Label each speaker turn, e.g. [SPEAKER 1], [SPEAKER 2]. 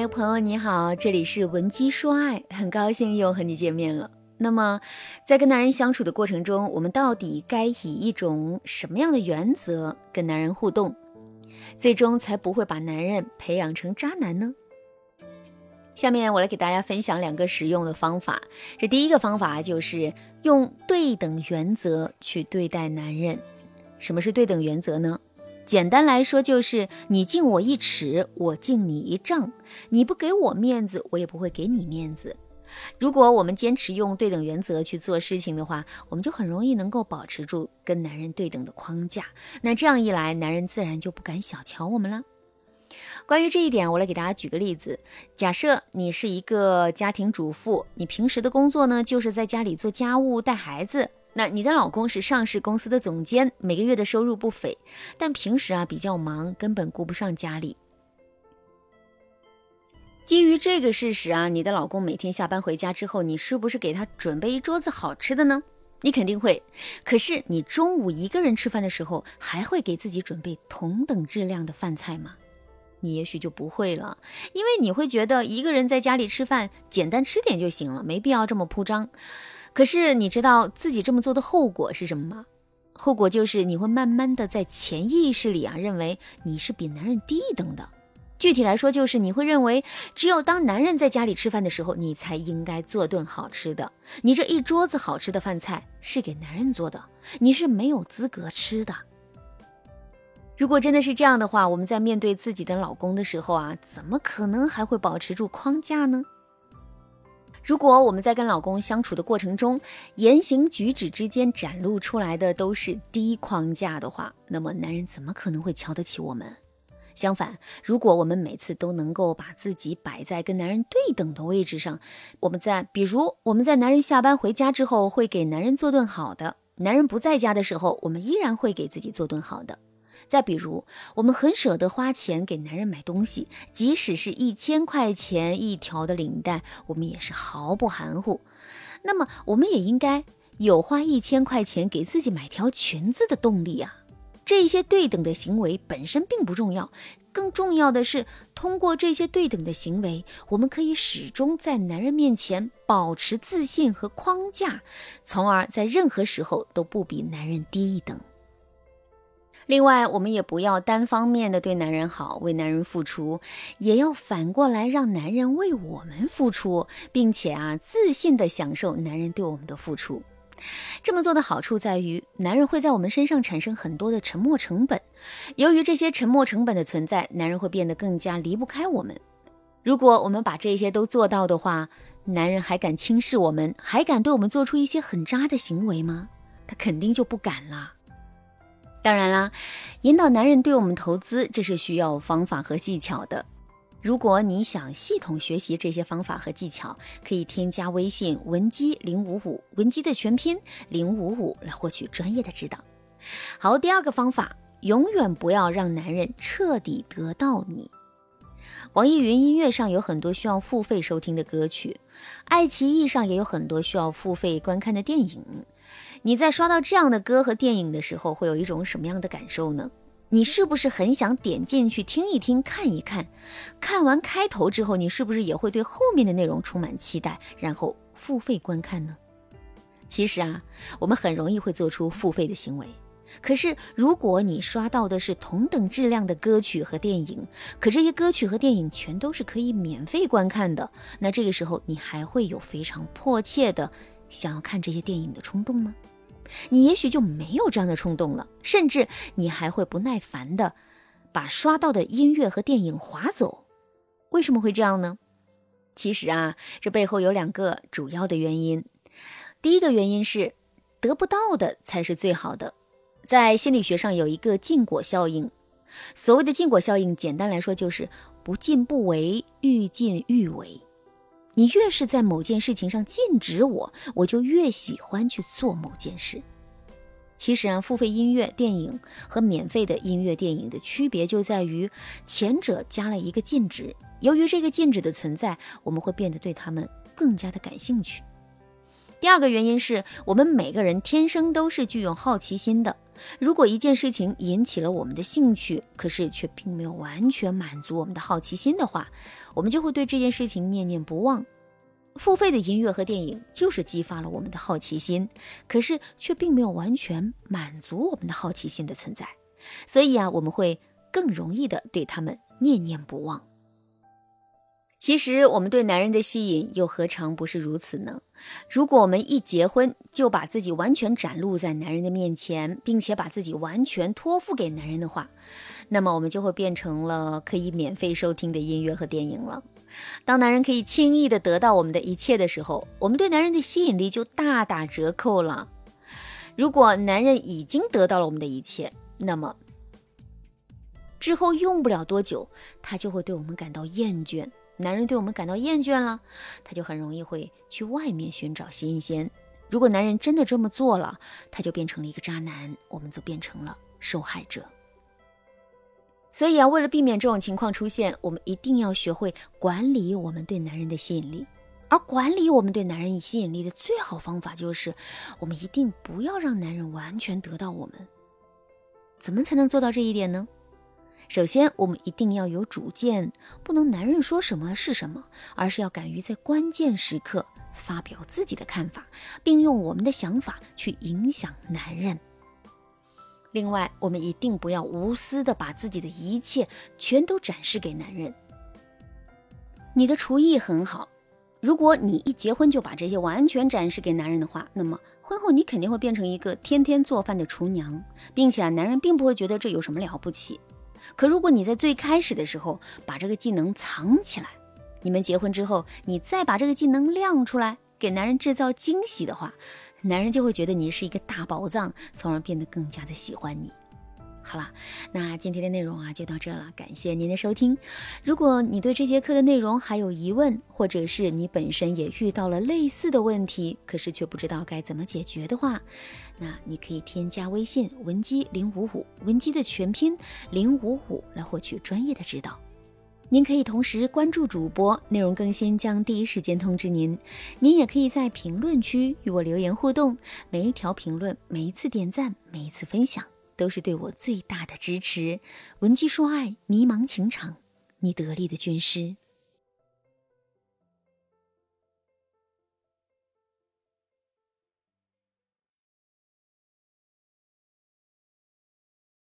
[SPEAKER 1] 嗨，朋友你好，这里是文姬说爱，很高兴又和你见面了。那么，在跟男人相处的过程中，我们到底该以一种什么样的原则跟男人互动，最终才不会把男人培养成渣男呢？下面我来给大家分享两个实用的方法。这第一个方法就是用对等原则去对待男人。什么是对等原则呢？简单来说，就是你敬我一尺，我敬你一丈。你不给我面子，我也不会给你面子。如果我们坚持用对等原则去做事情的话，我们就很容易能够保持住跟男人对等的框架。那这样一来，男人自然就不敢小瞧我们了。关于这一点，我来给大家举个例子。假设你是一个家庭主妇，你平时的工作呢，就是在家里做家务、带孩子。那你的老公是上市公司的总监，每个月的收入不菲，但平时啊比较忙，根本顾不上家里。基于这个事实啊，你的老公每天下班回家之后，你是不是给他准备一桌子好吃的呢？你肯定会。可是你中午一个人吃饭的时候，还会给自己准备同等质量的饭菜吗？你也许就不会了，因为你会觉得一个人在家里吃饭，简单吃点就行了，没必要这么铺张。可是你知道自己这么做的后果是什么吗？后果就是你会慢慢的在潜意识里啊，认为你是比男人低一等的。具体来说，就是你会认为，只有当男人在家里吃饭的时候，你才应该做顿好吃的。你这一桌子好吃的饭菜是给男人做的，你是没有资格吃的。如果真的是这样的话，我们在面对自己的老公的时候啊，怎么可能还会保持住框架呢？如果我们在跟老公相处的过程中，言行举止之间展露出来的都是低框架的话，那么男人怎么可能会瞧得起我们？相反，如果我们每次都能够把自己摆在跟男人对等的位置上，我们在比如我们在男人下班回家之后会给男人做顿好的，男人不在家的时候，我们依然会给自己做顿好的。再比如，我们很舍得花钱给男人买东西，即使是一千块钱一条的领带，我们也是毫不含糊。那么，我们也应该有花一千块钱给自己买条裙子的动力啊。这些对等的行为本身并不重要，更重要的是，通过这些对等的行为，我们可以始终在男人面前保持自信和框架，从而在任何时候都不比男人低一等。另外，我们也不要单方面的对男人好，为男人付出，也要反过来让男人为我们付出，并且啊，自信的享受男人对我们的付出。这么做的好处在于，男人会在我们身上产生很多的沉没成本。由于这些沉没成本的存在，男人会变得更加离不开我们。如果我们把这些都做到的话，男人还敢轻视我们，还敢对我们做出一些很渣的行为吗？他肯定就不敢了。当然啦，引导男人对我们投资，这是需要方法和技巧的。如果你想系统学习这些方法和技巧，可以添加微信文姬零五五，文姬的全拼零五五来获取专业的指导。好，第二个方法，永远不要让男人彻底得到你。网易云音乐上有很多需要付费收听的歌曲，爱奇艺上也有很多需要付费观看的电影。你在刷到这样的歌和电影的时候，会有一种什么样的感受呢？你是不是很想点进去听一听、看一看？看完开头之后，你是不是也会对后面的内容充满期待，然后付费观看呢？其实啊，我们很容易会做出付费的行为。可是，如果你刷到的是同等质量的歌曲和电影，可这些歌曲和电影全都是可以免费观看的，那这个时候你还会有非常迫切的想要看这些电影的冲动吗？你也许就没有这样的冲动了，甚至你还会不耐烦的把刷到的音乐和电影划走。为什么会这样呢？其实啊，这背后有两个主要的原因。第一个原因是，得不到的才是最好的。在心理学上有一个禁果效应。所谓的禁果效应，简单来说就是不进不为，欲进欲为。你越是在某件事情上禁止我，我就越喜欢去做某件事。其实啊，付费音乐、电影和免费的音乐、电影的区别就在于，前者加了一个禁止。由于这个禁止的存在，我们会变得对他们更加的感兴趣。第二个原因是我们每个人天生都是具有好奇心的，如果一件事情引起了我们的兴趣，可是却并没有完全满足我们的好奇心的话，我们就会对这件事情念念不忘。付费的音乐和电影就是激发了我们的好奇心，可是却并没有完全满足我们的好奇心的存在，所以啊，我们会更容易的对他们念念不忘。其实我们对男人的吸引又何尝不是如此呢？如果我们一结婚就把自己完全展露在男人的面前，并且把自己完全托付给男人的话，那么我们就会变成了可以免费收听的音乐和电影了。当男人可以轻易的得到我们的一切的时候，我们对男人的吸引力就大打折扣了。如果男人已经得到了我们的一切，那么之后用不了多久，他就会对我们感到厌倦。男人对我们感到厌倦了，他就很容易会去外面寻找新鲜。如果男人真的这么做了，他就变成了一个渣男，我们则变成了受害者。所以啊，为了避免这种情况出现，我们一定要学会管理我们对男人的吸引力。而管理我们对男人吸引力的最好方法，就是我们一定不要让男人完全得到我们。怎么才能做到这一点呢？首先，我们一定要有主见，不能男人说什么是什么，而是要敢于在关键时刻发表自己的看法，并用我们的想法去影响男人。另外，我们一定不要无私的把自己的一切全都展示给男人。你的厨艺很好，如果你一结婚就把这些完全展示给男人的话，那么婚后你肯定会变成一个天天做饭的厨娘，并且啊，男人并不会觉得这有什么了不起。可如果你在最开始的时候把这个技能藏起来，你们结婚之后，你再把这个技能亮出来，给男人制造惊喜的话，男人就会觉得你是一个大宝藏，从而变得更加的喜欢你。好了，那今天的内容啊就到这了，感谢您的收听。如果你对这节课的内容还有疑问，或者是你本身也遇到了类似的问题，可是却不知道该怎么解决的话，那你可以添加微信文姬零五五，文姬的全拼零五五来获取专业的指导。您可以同时关注主播，内容更新将第一时间通知您。您也可以在评论区与我留言互动，每一条评论、每一次点赞、每一次分享。都是对我最大的支持。文姬说爱，迷茫情场，你得力的军师。